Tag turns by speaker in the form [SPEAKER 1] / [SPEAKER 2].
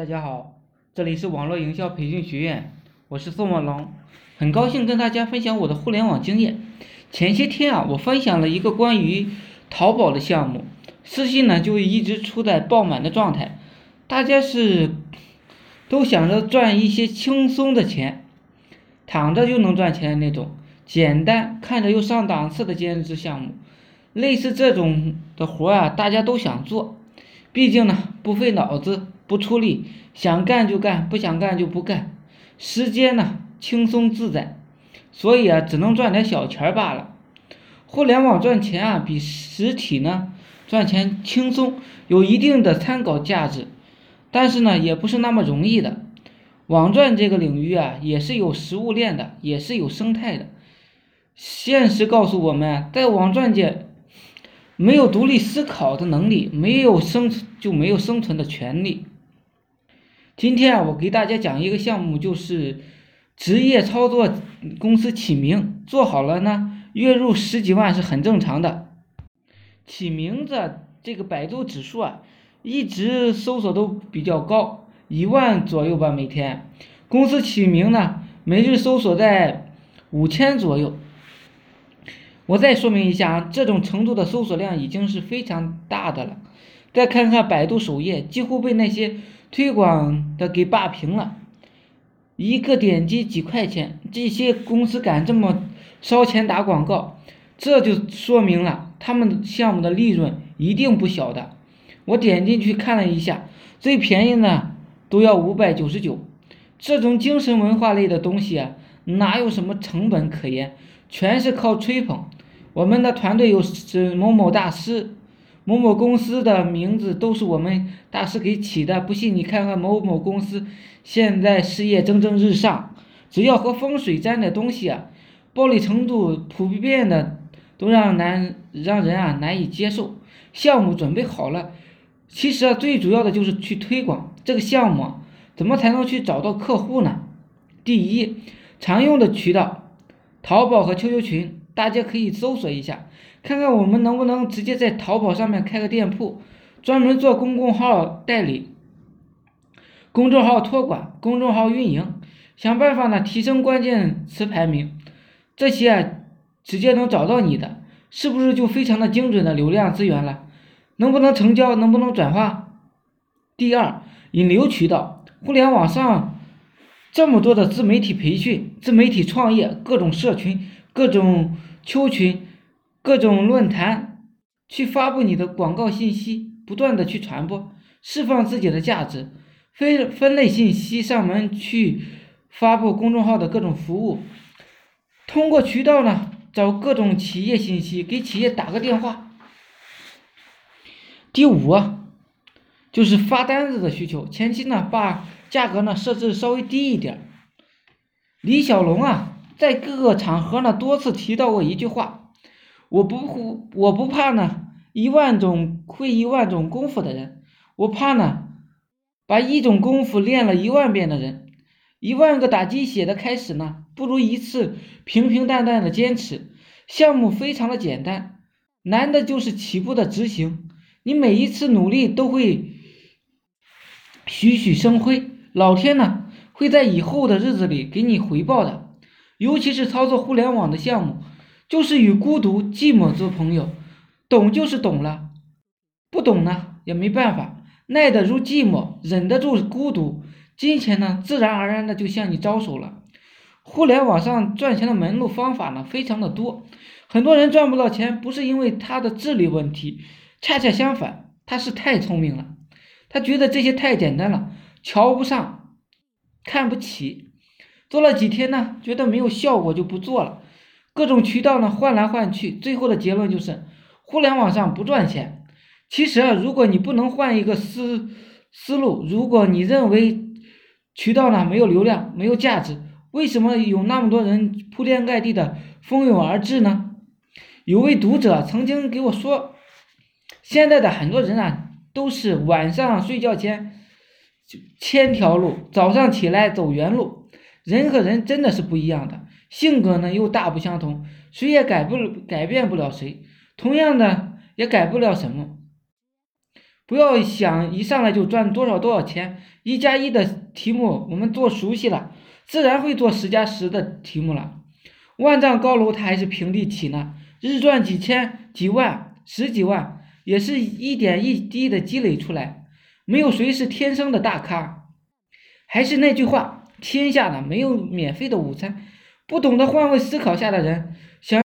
[SPEAKER 1] 大家好，这里是网络营销培训学院，我是宋文龙，很高兴跟大家分享我的互联网经验。前些天啊，我分享了一个关于淘宝的项目，私信呢就一直处在爆满的状态，大家是都想着赚一些轻松的钱，躺着就能赚钱的那种，简单看着又上档次的兼职项目，类似这种的活啊，大家都想做，毕竟呢不费脑子。不出力，想干就干，不想干就不干，时间呢轻松自在，所以啊只能赚点小钱罢了。互联网赚钱啊比实体呢赚钱轻松，有一定的参考价值，但是呢也不是那么容易的。网赚这个领域啊也是有食物链的，也是有生态的。现实告诉我们，在网赚界，没有独立思考的能力，没有生就没有生存的权利。今天啊，我给大家讲一个项目，就是职业操作公司起名，做好了呢，月入十几万是很正常的。起名字这个百度指数啊，一直搜索都比较高，一万左右吧每天。公司起名呢，每日搜索在五千左右。我再说明一下啊，这种程度的搜索量已经是非常大的了。再看看百度首页，几乎被那些。推广的给霸屏了，一个点击几块钱，这些公司敢这么烧钱打广告，这就说明了他们项目的利润一定不小的。我点进去看了一下，最便宜的都要五百九十九。这种精神文化类的东西啊，哪有什么成本可言，全是靠吹捧。我们的团队有某某大师。某某公司的名字都是我们大师给起的，不信你看看某某公司现在事业蒸蒸日上，只要和风水沾点东西啊，暴利程度普遍的都让难让人啊难以接受。项目准备好了，其实啊最主要的就是去推广这个项目，怎么才能去找到客户呢？第一，常用的渠道，淘宝和 QQ 群，大家可以搜索一下。看看我们能不能直接在淘宝上面开个店铺，专门做公众号代理、公众号托管、公众号运营，想办法呢提升关键词排名，这些直接能找到你的，是不是就非常的精准的流量资源了？能不能成交？能不能转化？第二，引流渠道，互联网上这么多的自媒体培训、自媒体创业、各种社群、各种 Q 群。各种论坛去发布你的广告信息，不断的去传播，释放自己的价值，分分类信息上门去发布公众号的各种服务，通过渠道呢找各种企业信息，给企业打个电话。第五啊，就是发单子的需求，前期呢把价格呢设置稍微低一点。李小龙啊，在各个场合呢多次提到过一句话。我不我不怕呢，一万种会一万种功夫的人，我怕呢，把一种功夫练了一万遍的人，一万个打鸡血的开始呢，不如一次平平淡淡的坚持。项目非常的简单，难的就是起步的执行。你每一次努力都会栩栩生辉，老天呢会在以后的日子里给你回报的。尤其是操作互联网的项目。就是与孤独、寂寞做朋友，懂就是懂了，不懂呢也没办法，耐得住寂寞，忍得住孤独，金钱呢自然而然的就向你招手了。互联网上赚钱的门路方法呢非常的多，很多人赚不到钱，不是因为他的智力问题，恰恰相反，他是太聪明了，他觉得这些太简单了，瞧不上，看不起，做了几天呢，觉得没有效果就不做了。各种渠道呢换来换去，最后的结论就是互联网上不赚钱。其实啊，如果你不能换一个思思路，如果你认为渠道呢没有流量、没有价值，为什么有那么多人铺天盖地的蜂拥而至呢？有位读者曾经给我说，现在的很多人啊，都是晚上睡觉前千条路，早上起来走原路。人和人真的是不一样的。性格呢又大不相同，谁也改不改变不了谁，同样的也改不了什么。不要想一上来就赚多少多少钱，一加一的题目我们做熟悉了，自然会做十加十的题目了。万丈高楼它还是平地起呢，日赚几千、几万、十几万，也是一点一滴的积累出来。没有谁是天生的大咖。还是那句话，天下呢没有免费的午餐。不懂得换位思考下的人，想。